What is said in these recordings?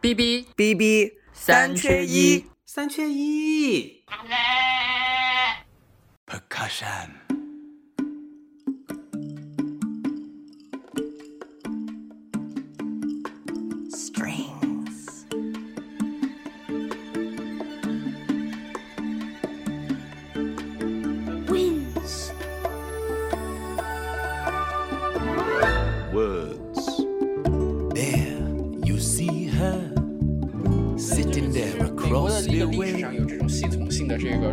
B B B B 三缺一，三缺一。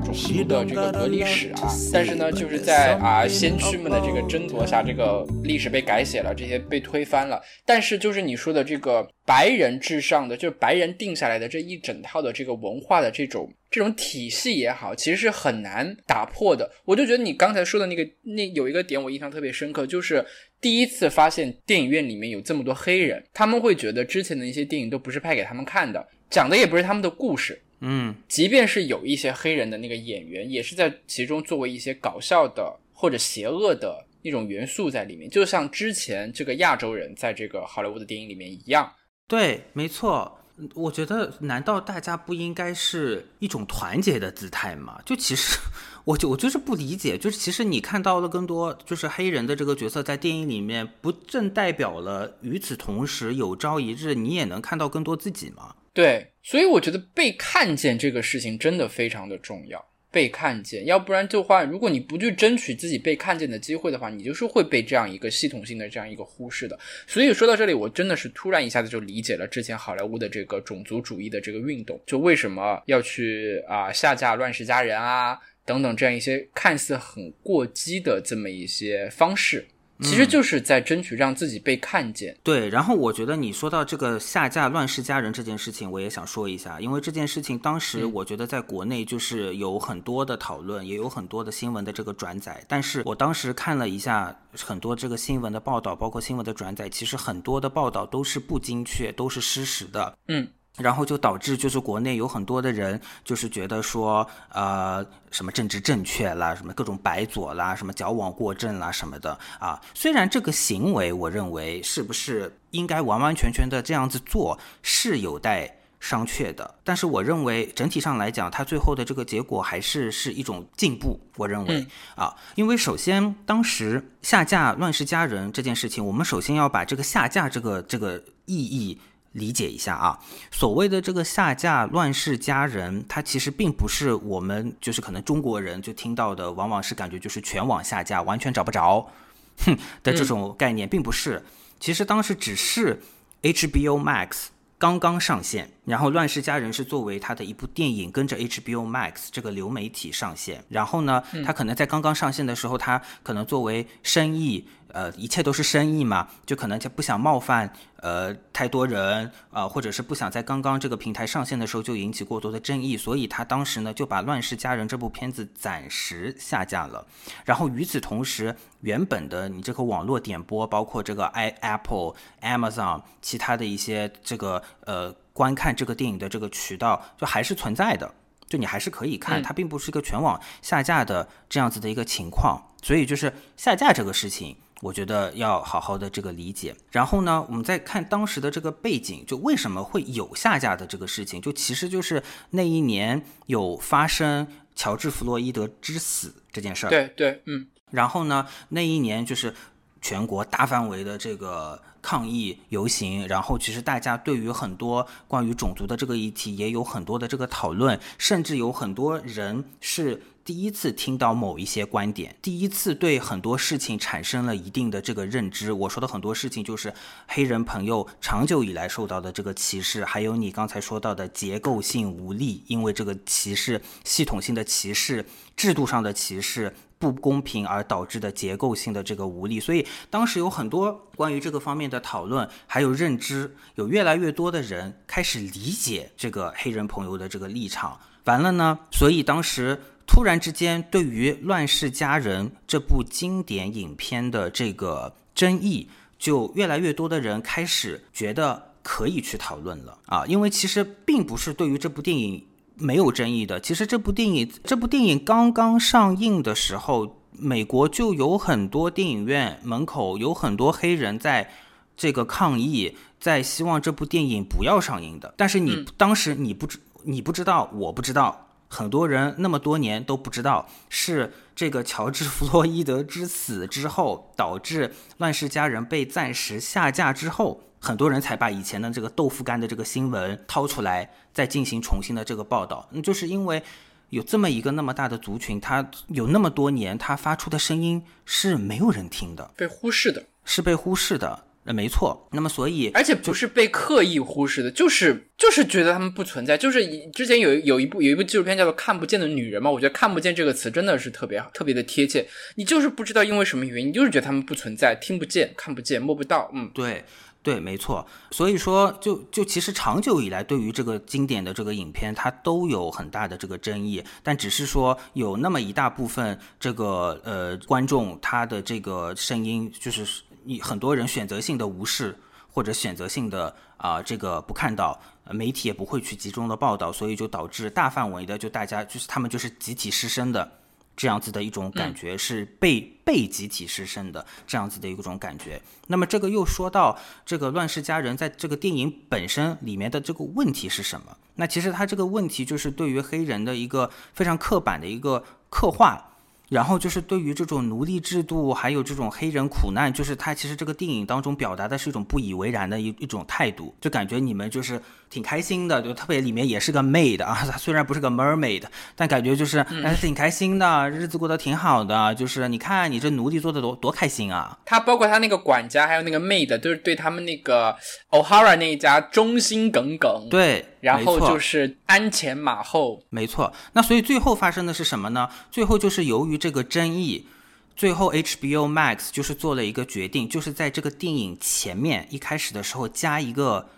种族的这个隔离史啊，但是呢，就是在啊先驱们的这个争夺下，这个历史被改写了，这些被推翻了。但是就是你说的这个白人至上的，就是白人定下来的这一整套的这个文化的这种这种体系也好，其实是很难打破的。我就觉得你刚才说的那个那有一个点我印象特别深刻，就是第一次发现电影院里面有这么多黑人，他们会觉得之前的一些电影都不是拍给他们看的，讲的也不是他们的故事。嗯，即便是有一些黑人的那个演员，也是在其中作为一些搞笑的或者邪恶的那种元素在里面，就像之前这个亚洲人在这个好莱坞的电影里面一样。对，没错。我觉得，难道大家不应该是一种团结的姿态吗？就其实，我就我就是不理解，就是其实你看到了更多就是黑人的这个角色在电影里面，不正代表了与此同时有朝一日你也能看到更多自己吗？对，所以我觉得被看见这个事情真的非常的重要。被看见，要不然的话，如果你不去争取自己被看见的机会的话，你就是会被这样一个系统性的这样一个忽视的。所以说到这里，我真的是突然一下子就理解了之前好莱坞的这个种族主义的这个运动，就为什么要去啊、下架《乱世佳人》啊等等这样一些看似很过激的这么一些方式，其实就是在争取让自己被看见。对，然后我觉得你说到这个下架《乱世佳人》这件事情，我也想说一下，因为这件事情当时我觉得在国内就是有很多的讨论，也有很多的新闻的这个转载，但是我当时看了一下很多这个新闻的报道，包括新闻的转载，其实很多的报道都是不精确，都是失实的。嗯。然后就导致就是国内有很多的人就是觉得说，呃，什么政治正确啦，什么各种白左啦，什么矫枉过正啦什么的啊。虽然这个行为，我认为是不是应该完完全全的这样子做是有待商榷的，但是我认为整体上来讲，它最后的这个结果还是是一种进步。我认为、啊，因为首先当时下架《乱世佳人》这件事情，我们首先要把这个下架这个这个意义。理解一下啊，所谓的这个下架《乱世佳人》，它其实并不是我们就是可能中国人就听到的，往往是感觉就是全网下架，完全找不着，哼的这种概念，并不是。其实当时只是 HBO Max 刚刚上线，然后《乱世佳人》是作为他的一部电影，跟着 HBO Max 这个流媒体上线。然后呢，他可能在刚刚上线的时候，他可能作为生意，呃，一切都是生意嘛，就可能就不想冒犯呃太多人啊、呃，或者是不想在刚刚这个平台上线的时候就引起过多的争议，所以他当时呢就把《乱世佳人》这部片子暂时下架了。然后与此同时，原本的你这个网络点播，包括这个 i Apple、Amazon 其他的一些这个呃观看这个电影的这个渠道，就还是存在的。就你还是可以看，它并不是一个全网下架的这样子的一个情况，所以就是下架这个事情，我觉得要好好的这个理解。然后呢，我们再看当时的这个背景，就为什么会有下架的这个事情，就其实就是那一年有发生乔治·弗洛伊德之死这件事儿。对对，嗯。然后呢，那一年就是全国大范围的这个抗议游行，然后其实大家对于很多关于种族的这个议题也有很多的这个讨论，甚至有很多人是第一次听到某一些观点，第一次对很多事情产生了一定的这个认知。我说的很多事情就是黑人朋友长久以来受到的这个歧视，还有你刚才说到的结构性无力，因为这个歧视、系统性的歧视、制度上的歧视。不公平而导致的结构性的这个无力，所以当时有很多关于这个方面的讨论，还有认知，有越来越多的人开始理解这个黑人朋友的这个立场。完了呢，所以当时突然之间，对于《乱世佳人》这部经典影片的这个争议，就越来越多的人开始觉得可以去讨论了啊，因为其实并不是对于这部电影。没有争议的。其实这部电影，这部电影刚刚上映的时候，美国就有很多电影院门口有很多黑人在这个抗议，在希望这部电影不要上映的。但是你当时你不知你不知道，我不知道，很多人那么多年都不知道，是这个乔治·弗洛伊德之死之后，导致《乱世佳人》被暂时下架之后，很多人才把以前的这个豆腐干的这个新闻掏出来，再进行重新的这个报道。嗯，就是因为有这么一个那么大的族群，他有那么多年，他发出的声音是没有人听的，被忽视的。是被忽视的。呃，没错。那么，所以而且不是被刻意忽视的，就是就是觉得他们不存在。就是之前有有一部有一部纪录片叫做《看不见的女人》嘛，我觉得“看不见”这个词真的是特别好，特别的贴切。你就是不知道因为什么原因，你就是觉得他们不存在，听不见、看不见、摸不到。嗯，对对，没错。所以说，就就其实长久以来，对于这个经典的这个影片，它都有很大的这个争议。但只是说，有那么一大部分这个呃观众，他的这个声音就是。你很多人选择性的无视，或者选择性的啊，这个不看到，媒体也不会去集中的报道，所以就导致大范围的就大家就是他们就是集体失声的这样子的一种感觉，是被被集体失声的这样子的一种感觉。那么这个又说到这个《乱世佳人》在这个电影本身里面的这个问题是什么？那其实它这个问题就是对于黑人的一个非常刻板的一个刻画。然后就是对于这种奴隶制度，还有这种黑人苦难，就是他其实这个电影当中表达的是一种不以为然的一一种态度，就感觉你们就是挺开心的，就特别里面也是个 maid 啊，虽然不是个 mermaid，但感觉就是还是挺开心的，日子过得挺好的，就是你看你这奴隶做的多多开心啊。他包括他那个管家，还有那个 maid，都是对他们那个 O'Hara 那一家忠心耿耿。对。然后就是鞍前马后，没错。那所以最后发生的是什么呢？最后就是由于这个争议，最后 HBO Max 就是做了一个决定，就是在这个电影前面一开始的时候加一个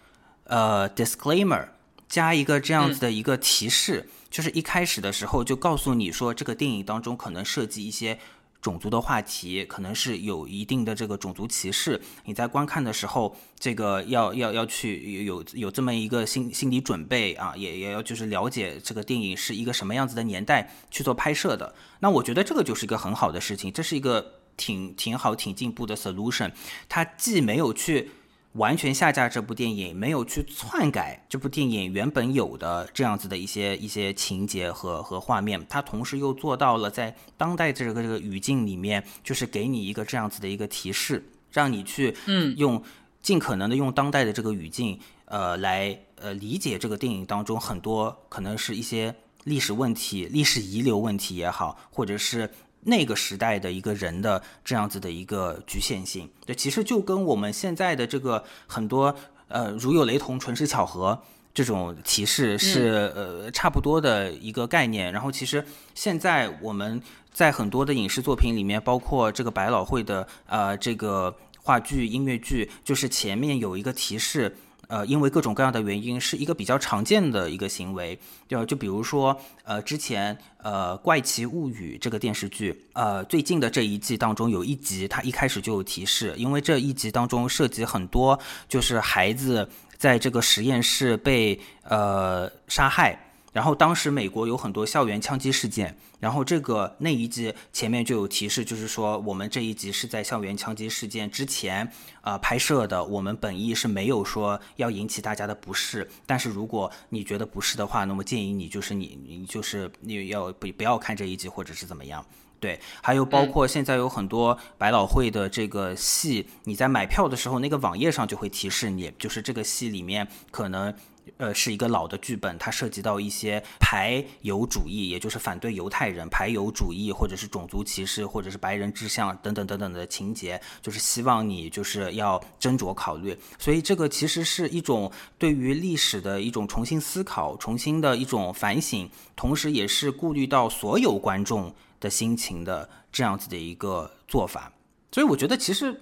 呃 disclaimer，加一个这样子的一个提示，就是一开始的时候就告诉你说这个电影当中可能涉及一些。种族的话题可能是有一定的这个种族歧视，你在观看的时候，这个要要要去有有这么一个心心理准备啊，也也要就是了解这个电影是一个什么样子的年代去做拍摄的。那我觉得这个就是一个很好的事情，这是一个挺挺好挺进步的 solution，它既没有去。完全下架这部电影，没有去篡改这部电影原本有的这样子的一些一些情节和和画面，它同时又做到了在当代这个这个语境里面，就是给你一个这样子的一个提示，让你去嗯用尽可能的用当代的这个语境，呃来呃理解这个电影当中很多可能是一些历史问题、历史遗留问题也好，或者是。那个时代的一个人的这样子的一个局限性，对，其实就跟我们现在的这个很多呃如有雷同，纯是巧合这种提示是呃差不多的一个概念。然后其实现在我们在很多的影视作品里面，包括这个百老汇的呃这个话剧、音乐剧，就是前面有一个提示。呃，因为各种各样的原因，是一个比较常见的一个行为。就就比如说，呃，之前呃《怪奇物语》这个电视剧，呃，最近的这一季当中有一集，它一开始就有提示，因为这一集当中涉及很多，就是孩子在这个实验室被呃杀害。然后当时美国有很多校园枪击事件，然后这个那一集前面就有提示，就是说我们这一集是在校园枪击事件之前啊拍摄的，我们本意是没有说要引起大家的不适，但是如果你觉得不适的话，那么建议你就是你你就是你要不不要看这一集或者是怎么样？对，还有包括现在有很多百老汇的这个戏，你在买票的时候那个网页上就会提示你，就是这个戏里面可能。呃，是一个老的剧本，它涉及到一些排犹主义，也就是反对犹太人、排犹主义，或者是种族歧视，或者是白人志向等等等等的情节，就是希望你就是要斟酌考虑。所以这个其实是一种对于历史的一种重新思考、重新的一种反省，同时也是顾虑到所有观众的心情的这样子的一个做法。所以我觉得其实。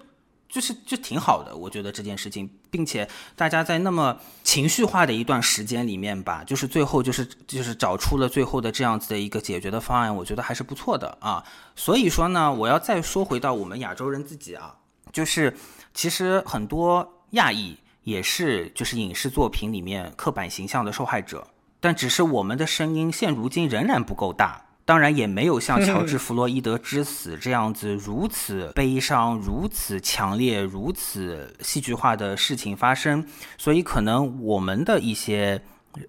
就是就挺好的，我觉得这件事情，并且大家在那么情绪化的一段时间里面吧，就是最后就是就是找出了最后的这样子的一个解决的方案，我觉得还是不错的啊。所以说呢，我要再说回到我们亚洲人自己啊，就是其实很多亚裔也是就是影视作品里面刻板形象的受害者，但只是我们的声音现如今仍然不够大。当然也没有像乔治·弗洛伊德之死这样子如此悲伤、如此强烈、如此戏剧化的事情发生，所以可能我们的一些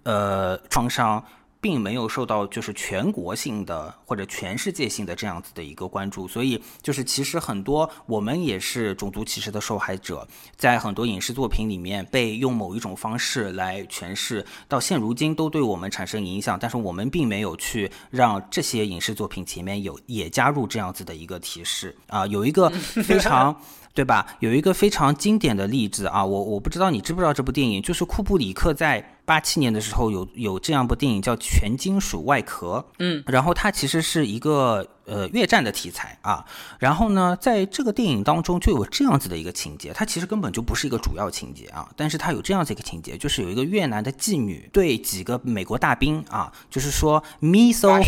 呃创伤。并没有受到就是全国性的或者全世界性的这样子的一个关注，所以就是其实很多我们也是种族歧视的受害者，在很多影视作品里面被用某一种方式来诠释，到现如今都对我们产生影响，但是我们并没有去让这些影视作品前面有也加入这样子的一个提示啊，有一个 非常。对吧？有一个非常经典的例子啊，我我不知道你知不知道这部电影，就是库布里克在八七年的时候有有这样部电影叫《全金属外壳》，嗯，然后它其实是一个呃越战的题材啊，然后呢，在这个电影当中就有这样子的一个情节，它其实根本就不是一个主要情节啊，但是它有这样子一个情节，就是有一个越南的妓女对几个美国大兵啊，就是说 me so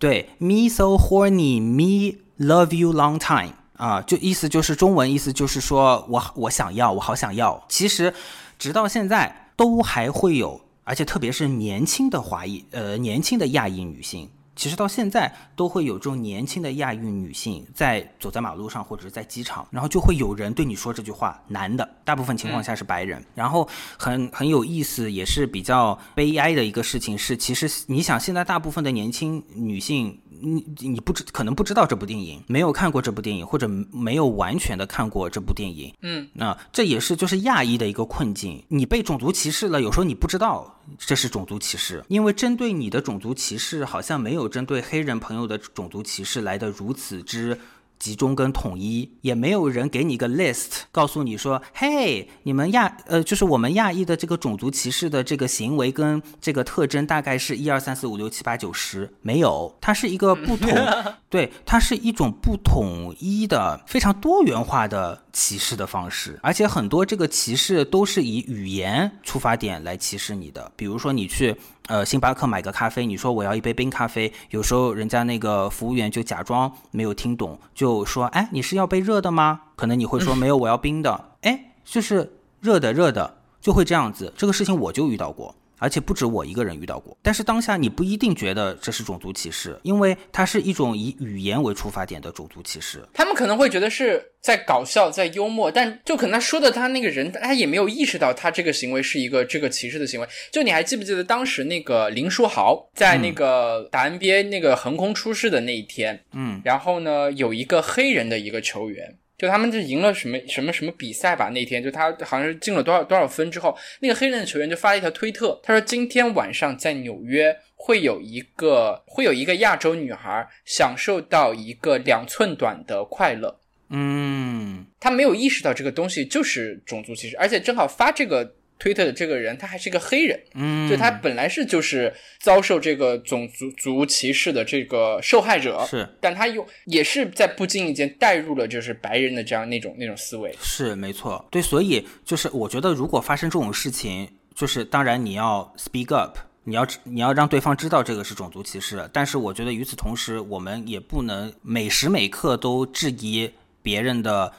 对 me so horny me love you long time。啊，就意思就是中文意思就是说我我想要，我好想要。其实，直到现在都还会有，而且特别是年轻的华裔，呃，年轻的亚裔女性。其实到现在都会有这种年轻的亚裔女性在走在马路上或者是在机场，然后就会有人对你说这句话，男的，大部分情况下是白人。然后很很有意思，也是比较悲哀的一个事情是，其实你想现在大部分的年轻女性，你你不知可能不知道这部电影，没有看过这部电影，或者没有完全的看过这部电影。嗯，那这也是就是亚裔的一个困境，你被种族歧视了，有时候你不知道。这是种族歧视，因为针对你的种族歧视，好像没有针对黑人朋友的种族歧视来的如此之。集中跟统一，也没有人给你一个 list，告诉你说，嘿，你们亚呃，就是我们亚裔的这个种族歧视的这个行为跟这个特征大概是一二三四五六七八九十，没有，它是一个不统，对，它是一种不统一的非常多元化的歧视的方式，而且很多这个歧视都是以语言出发点来歧视你的，比如说你去。呃，星巴克买个咖啡，你说我要一杯冰咖啡，有时候人家那个服务员就假装没有听懂，就说，哎，你是要杯热的吗？可能你会说没有，我要冰的。哎，就是热的热的，就会这样子。这个事情我就遇到过。而且不止我一个人遇到过，但是当下你不一定觉得这是种族歧视，因为它是一种以语言为出发点的种族歧视。他们可能会觉得是在搞笑，在幽默，但就可能他说的他那个人，他也没有意识到他这个行为是一个这个歧视的行为。就你还记不记得当时那个林书豪在那个打 NBA 那个横空出世的那一天，嗯，然后呢有一个黑人的一个球员。就他们就赢了什么什么什么比赛吧？那天就他好像是进了多少多少分之后，那个黑人的球员就发了一条推特，他说今天晚上在纽约会有一个会有一个亚洲女孩享受到一个两寸短的快乐。嗯，他没有意识到这个东西就是种族歧视，而且正好发这个。推特的这个人，他还是一个黑人，嗯，就他本来是就是遭受这个种族族歧视的这个受害者，是，但他又也是在不经意间带入了就是白人的这样那种那种思维，是没错，对，所以就是我觉得如果发生这种事情，就是当然你要 speak up，你要你要让对方知道这个是种族歧视，但是我觉得与此同时，我们也不能每时每刻都质疑别人的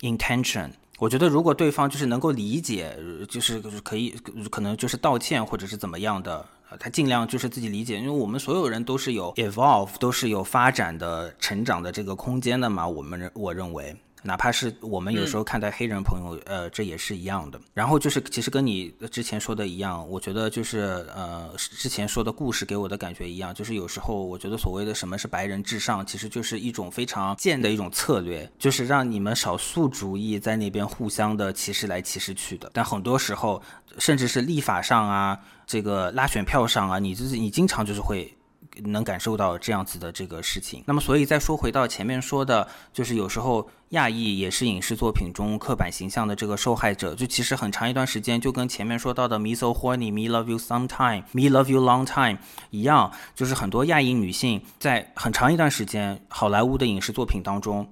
intention。我觉得，如果对方就是能够理解，就是可以，可能就是道歉或者是怎么样的，他尽量就是自己理解，因为我们所有人都是有 evolve，都是有发展的、成长的这个空间的嘛。我们认我认为。哪怕是我们有时候看待黑人朋友，呃，这也是一样的。然后就是，其实跟你之前说的一样，我觉得就是，呃，之前说的故事给我的感觉一样，就是有时候我觉得所谓的什么是白人至上，其实就是一种非常贱的一种策略，就是让你们少数主义在那边互相的歧视来歧视去的。但很多时候，甚至是立法上啊，这个拉选票上啊，你就是你经常就是会。能感受到这样子的这个事情，那么所以再说回到前面说的，就是有时候亚裔也是影视作品中刻板形象的这个受害者，就其实很长一段时间就跟前面说到的 Me so horny, me love you sometime, me love you long time 一样，就是很多亚裔女性在很长一段时间好莱坞的影视作品当中。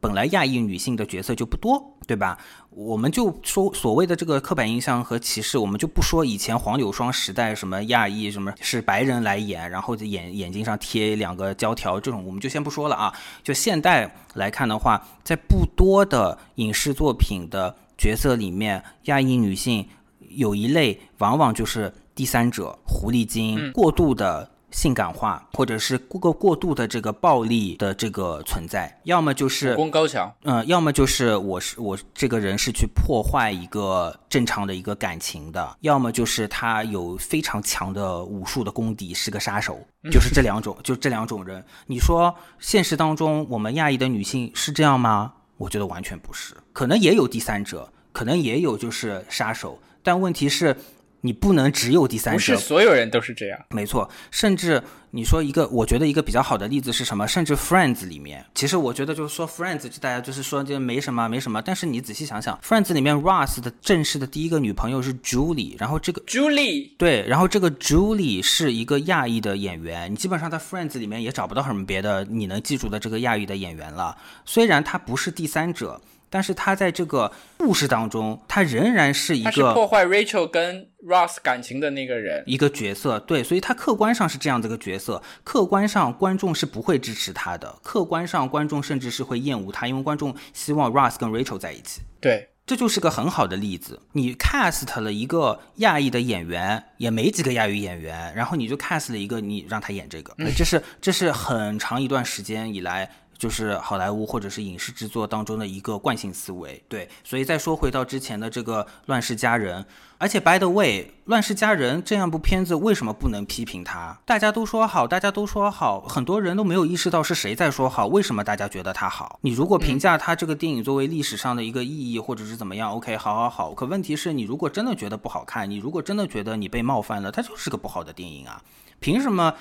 本来亚裔女性的角色就不多，对吧？我们就说所谓的这个刻板印象和歧视，我们就不说以前黄柳霜时代什么亚裔什么是白人来演，然后眼眼睛上贴两个胶条这种，我们就先不说了啊。就现代来看的话，在不多的影视作品的角色里面，亚裔女性有一类往往就是第三者、狐狸精，过度的。性感化，或者是过过度的这个暴力的这个存在，要么就是武功高强，嗯，要么就是我是我这个人是去破坏一个正常的一个感情的，要么就是他有非常强的武术的功底，是个杀手，就是这两种，就这两种人。你说现实当中我们亚裔的女性是这样吗？我觉得完全不是，可能也有第三者，可能也有就是杀手，但问题是。你不能只有第三者，不是所有人都是这样。没错，甚至你说一个，我觉得一个比较好的例子是什么？甚至 Friends 里面，其实我觉得就是说 Friends 就大家就是说就没什么没什么，但是你仔细想想，Friends 里面 Ross 的正式的第一个女朋友是 Julie，然后这个 Julie 对，然后这个 Julie 是一个亚裔的演员，你基本上在 Friends 里面也找不到什么别的你能记住的这个亚裔的演员了。虽然他不是第三者。但是他在这个故事当中，他仍然是一个破坏 Rachel 跟 Ross 感情的那个人，一个角色。对，所以他客观上是这样的一个角色，客观上观众是不会支持他的，客观上观众甚至是会厌恶他，因为观众希望 Ross 跟 Rachel 在一起。对，这就是个很好的例子。你 cast 了一个亚裔的演员，也没几个亚裔演员，然后你就 cast 了一个你让他演这个，这是这是很长一段时间以来。就是好莱坞或者是影视制作当中的一个惯性思维，对，所以再说回到之前的这个《乱世佳人》，而且 By the way，《乱世佳人》这样部片子为什么不能批评它？大家都说好，大家都说好，很多人都没有意识到是谁在说好，为什么大家觉得它好？你如果评价它这个电影作为历史上的一个意义，或者是怎么样，OK，好好好。可问题是你如果真的觉得不好看，你如果真的觉得你被冒犯了，它就是个不好的电影啊，凭什么？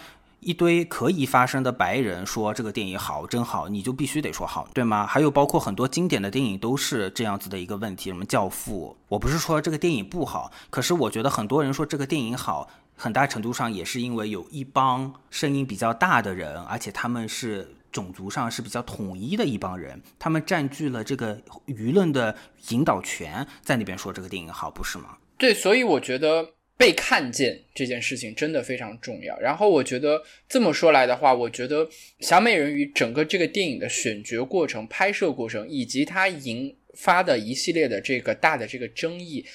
一堆可以发声的白人说这个电影好，真好，你就必须得说好，对吗？还有包括很多经典的电影都是这样子的一个问题，什么《教父》，我不是说这个电影不好，可是我觉得很多人说这个电影好，很大程度上也是因为有一帮声音比较大的人，而且他们是种族上是比较统一的一帮人，他们占据了这个舆论的引导权，在那边说这个电影好，不是吗？对，所以我觉得。被看见这件事情真的非常重要。然后我觉得这么说来的话，我觉得《小美人鱼》整个这个电影的选角过程、拍摄过程，以及它引发的一系列的这个大的这个争议，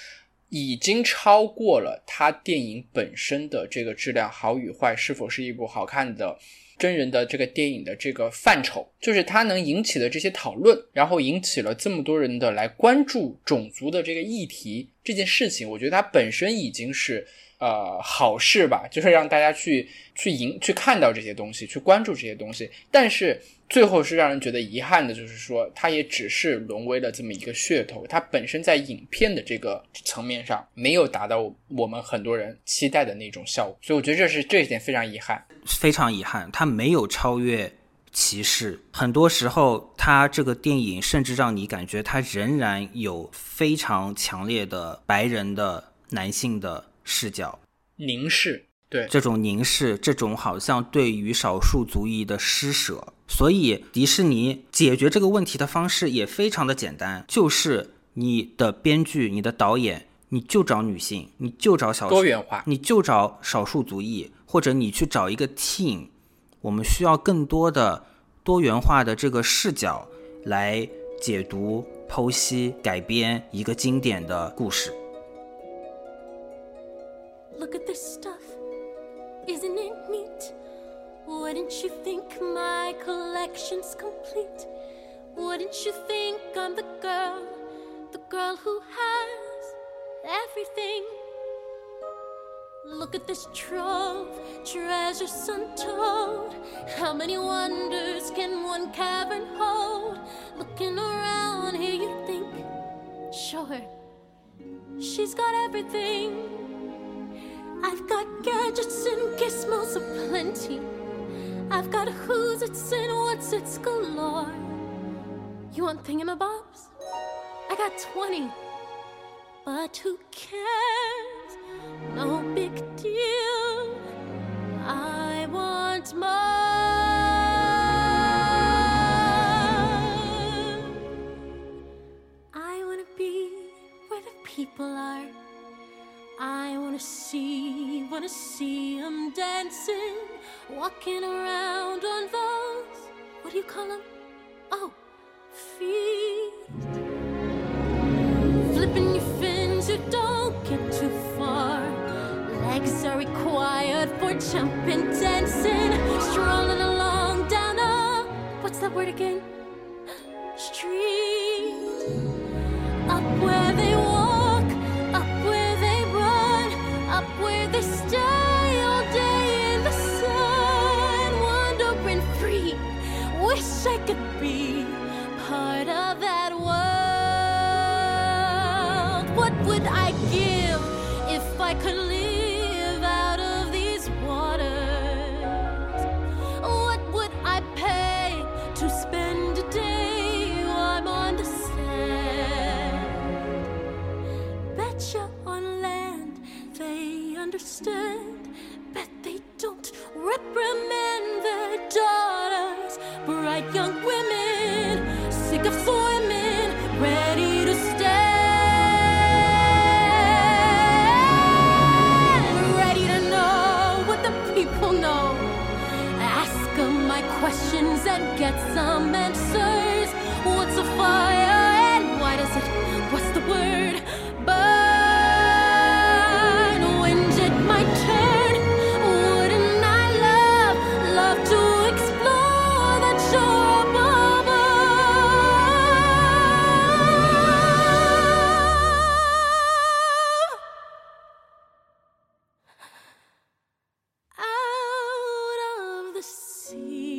已经超过了它电影本身的这个质量好与坏，是否是一部好看的。真人的这个电影的这个范畴，就是它能引起的这些讨论，然后引起了这么多人的来关注种族的这个议题这件事情，我觉得它本身已经是。呃，好事吧，就是让大家去去迎去看到这些东西，去关注这些东西。但是最后是让人觉得遗憾的，就是说它也只是沦为了这么一个噱头，它本身在影片的这个层面上没有达到我们很多人期待的那种效果。所以我觉得这是这一点非常遗憾，非常遗憾，它没有超越歧视。很多时候，它这个电影甚至让你感觉它仍然有非常强烈的白人的男性的。视角。凝视，对。这种凝视，这种好像对于少数族裔的施舍，所以迪士尼解决这个问题的方式也非常的简单，就是你的编剧、你的导演，你就找女性，你就找小多元化，你就找少数族裔，或者你去找一个 team，我们需要更多的多元化的这个视角来解读、剖析、改编一个经典的故事。Look at this stuff, isn't it neat? Wouldn't you think my collection's complete? Wouldn't you think I'm the girl, the girl who has everything? Look at this trove, treasures untold. How many wonders can one cavern hold? Looking around here, you think, sure, she's got everything. I've got gadgets and gizmos aplenty. I've got who's it's and what's it's galore. You want thingamabobs? I got 20. But who cares? No big deal. I want more. Wanna see them dancing, walking around on those, what do you call them? Oh, feet. Flipping your fins, you don't get too far. Legs are required for jumping, dancing, strolling along down a what's that word again? Street. Up where understand, but they don't reprimand their daughters, bright young women, sick of women, ready to stand, ready to know what the people know. Ask them my questions and get some. see.